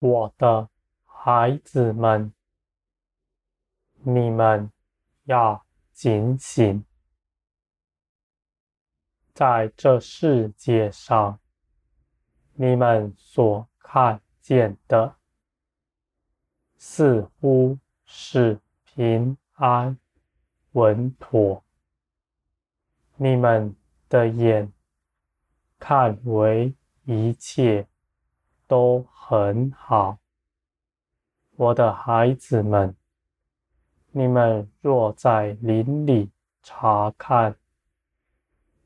我的孩子们，你们要警醒，在这世界上，你们所看见的似乎是平安稳妥，你们的眼看为一切都很好，我的孩子们，你们若在林里查看，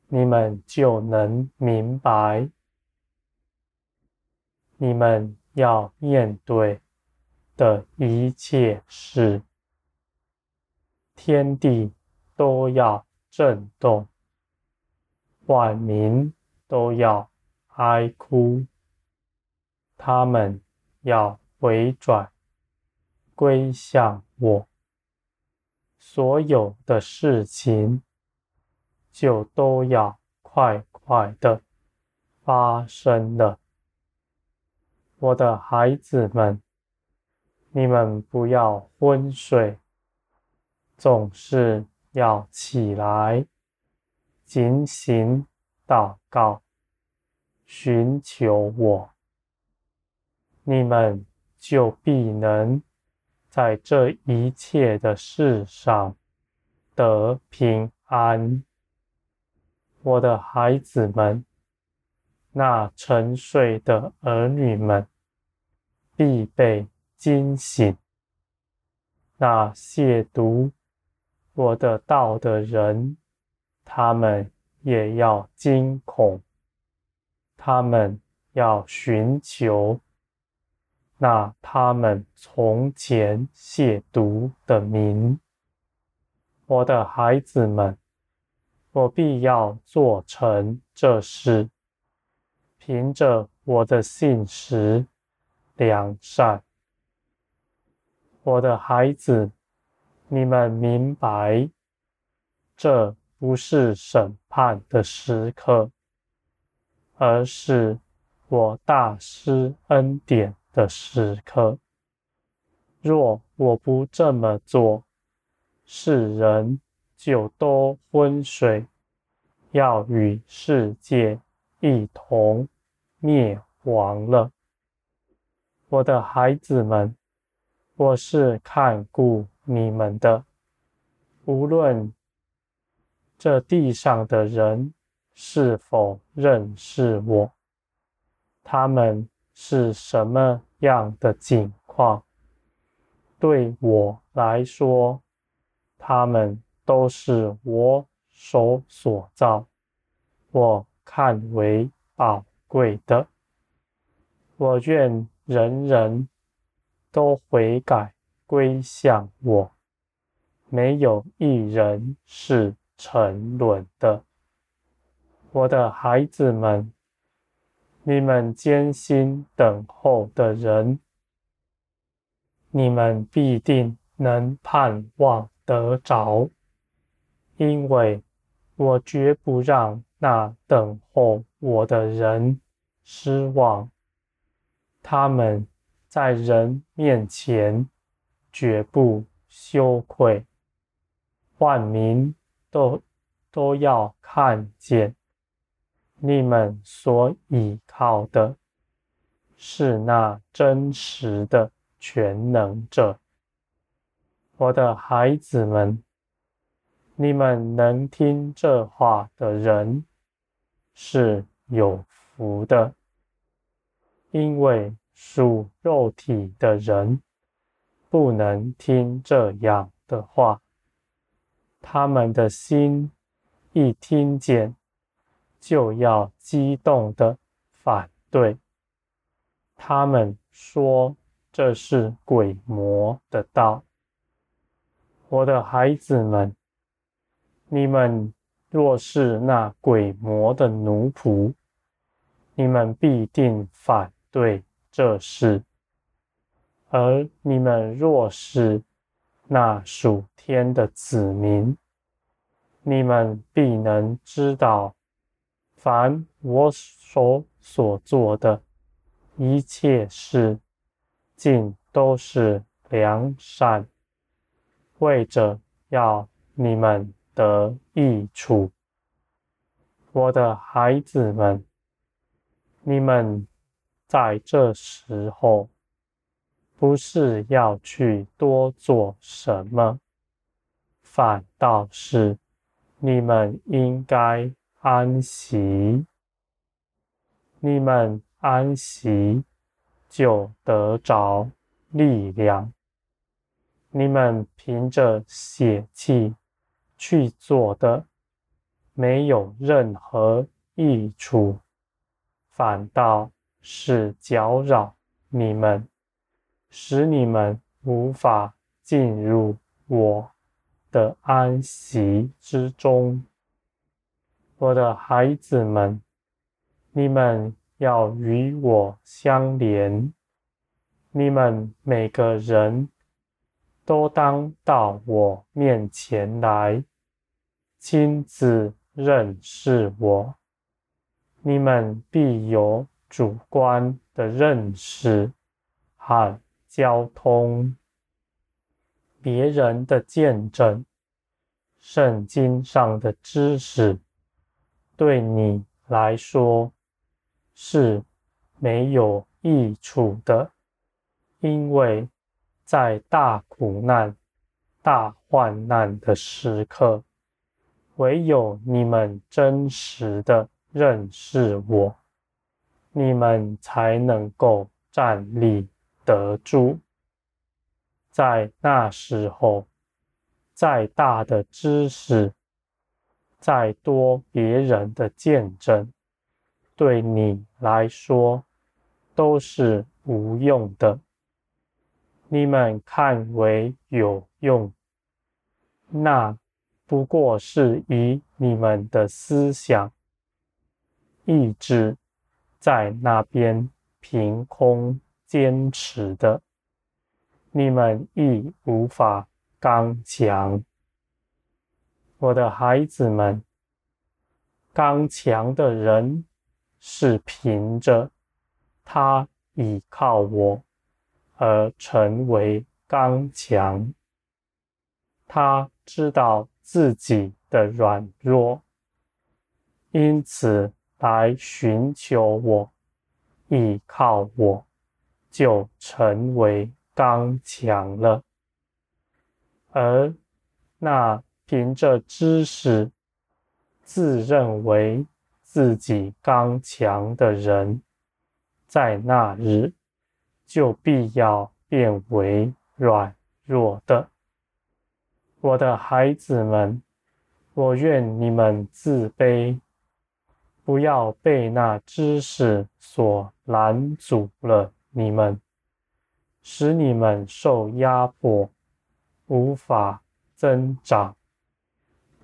你们就能明白，你们要面对的一切事，天地都要震动，万民都要哀哭，他们要回转归向我，所有的事情就都要快快的发生了。我的孩子们，你们不要昏睡，总是要起来，警醒祷告，寻求我，你们就必能在这一切的事上得平安。我的孩子们。那沉睡的儿女们必被惊醒，那亵渎我的道的人，他们也要惊恐，他们要寻求那他们从前亵渎的名。我的孩子们，我必要做成这事。凭着我的信实、良善，我的孩子，你们明白，这不是审判的时刻，而是我大施恩典的时刻。若我不这么做，世人就都昏睡，要与世界一同。灭亡了，我的孩子们，我是看顾你们的。无论这地上的人是否认识我，他们是什么样的境况，对我来说，他们都是我手所造，我看为宝贵的，我愿人人都悔改归向我，没有一人是沉沦的。我的孩子们，你们坚心等候的人，你们必定能盼望得着，因为我绝不让那等候我的人失望，他们在人面前绝不羞愧，万民都都要看见，你们所倚靠的是那真实的全能者。我的孩子们，你们能听这话的人是有福的，因为属肉体的人不能听这样的话，他们的心一听见，就要激动的反对。他们说这是鬼魔的道。我的孩子们，你们若是那鬼魔的奴仆，你们必定反对这事；而你们若是那属天的子民，你们必能知道，凡我所所做的一切事，尽都是良善，为着要你们得益处。我的孩子们，你们在这时候不是要去多做什么，反倒是你们应该安息。你们安息，就得着力量。你们凭着血气去做的，没有任何益处，反倒是搅扰你们，使你们无法进入我的安息之中。我的孩子们。你们要与我相连，你们每个人都当到我面前来，亲自认识我。你们必有主观的认识和交通，别人的见证，圣经上的知识，对你来说。是没有益处的，因为在大苦难、大患难的时刻，唯有你们真实的认识我，你们才能够站立得住。在那时候，再大的知识，再多别人的见证。对你来说都是无用的。你们看为有用，那不过是以你们的思想、意志在那边凭空坚持的，你们亦无法刚强。我的孩子们，刚强的人。是凭着他倚靠我而成为刚强。他知道自己的软弱，因此来寻求我，倚靠我，就成为刚强了。而那凭着知识，自认为。自己刚强的人，在那日就必要变为软弱的。我的孩子们，我愿你们自卑，不要被那知识所拦阻了你们，使你们受压迫，无法增长。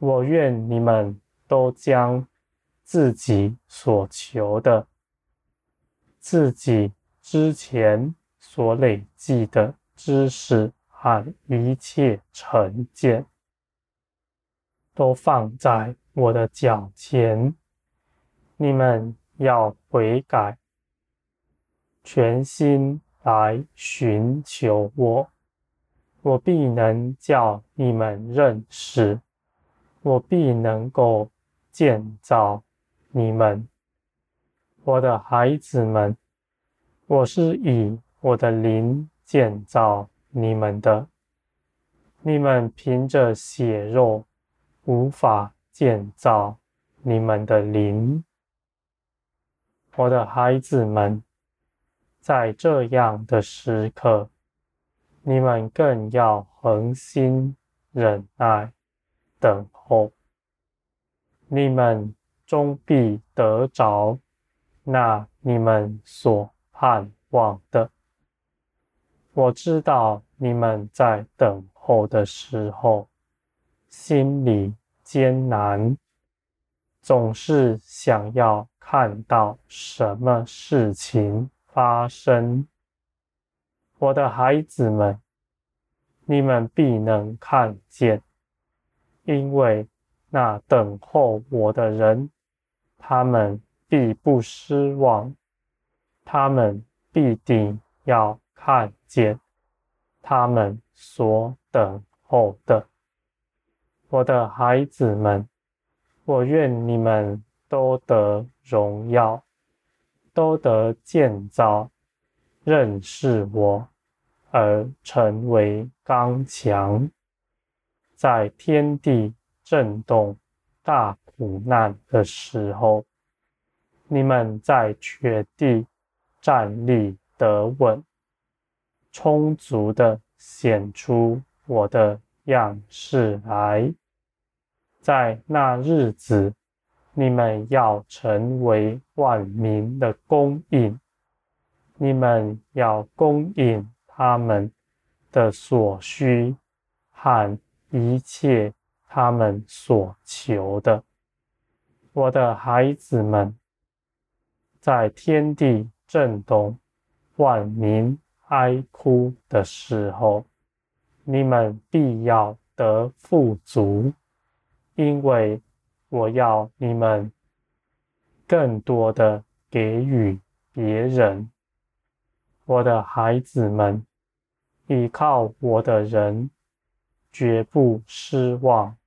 我愿你们都将。自己所求的，自己之前所累积的知识和一切成见，都放在我的脚前。你们要悔改，全心来寻求我，我必能叫你们认识，我必能够建造。你们，我的孩子们，我是以我的灵建造你们的。你们凭着血肉无法建造你们的灵。我的孩子们，在这样的时刻，你们更要恒心忍耐，等候。你们。终必得着那你们所盼望的。我知道你们在等候的时候，心里艰难，总是想要看到什么事情发生。我的孩子们，你们必能看见，因为那等候我的人。他们必不失望，他们必定要看见他们所等候的。我的孩子们，我愿你们都得荣耀，都得建造，认识我，而成为刚强，在天地震动、大苦难的时候，你们在全地站立得稳，充足的显出我的样式来。在那日子，你们要成为万民的供应，你们要供应他们的所需和一切他们所求的。我的孩子们，在天地震动、万民哀哭的时候，你们必要得富足。因为我要你们更多的给予别人，我的孩子们，依靠我的人绝不失望，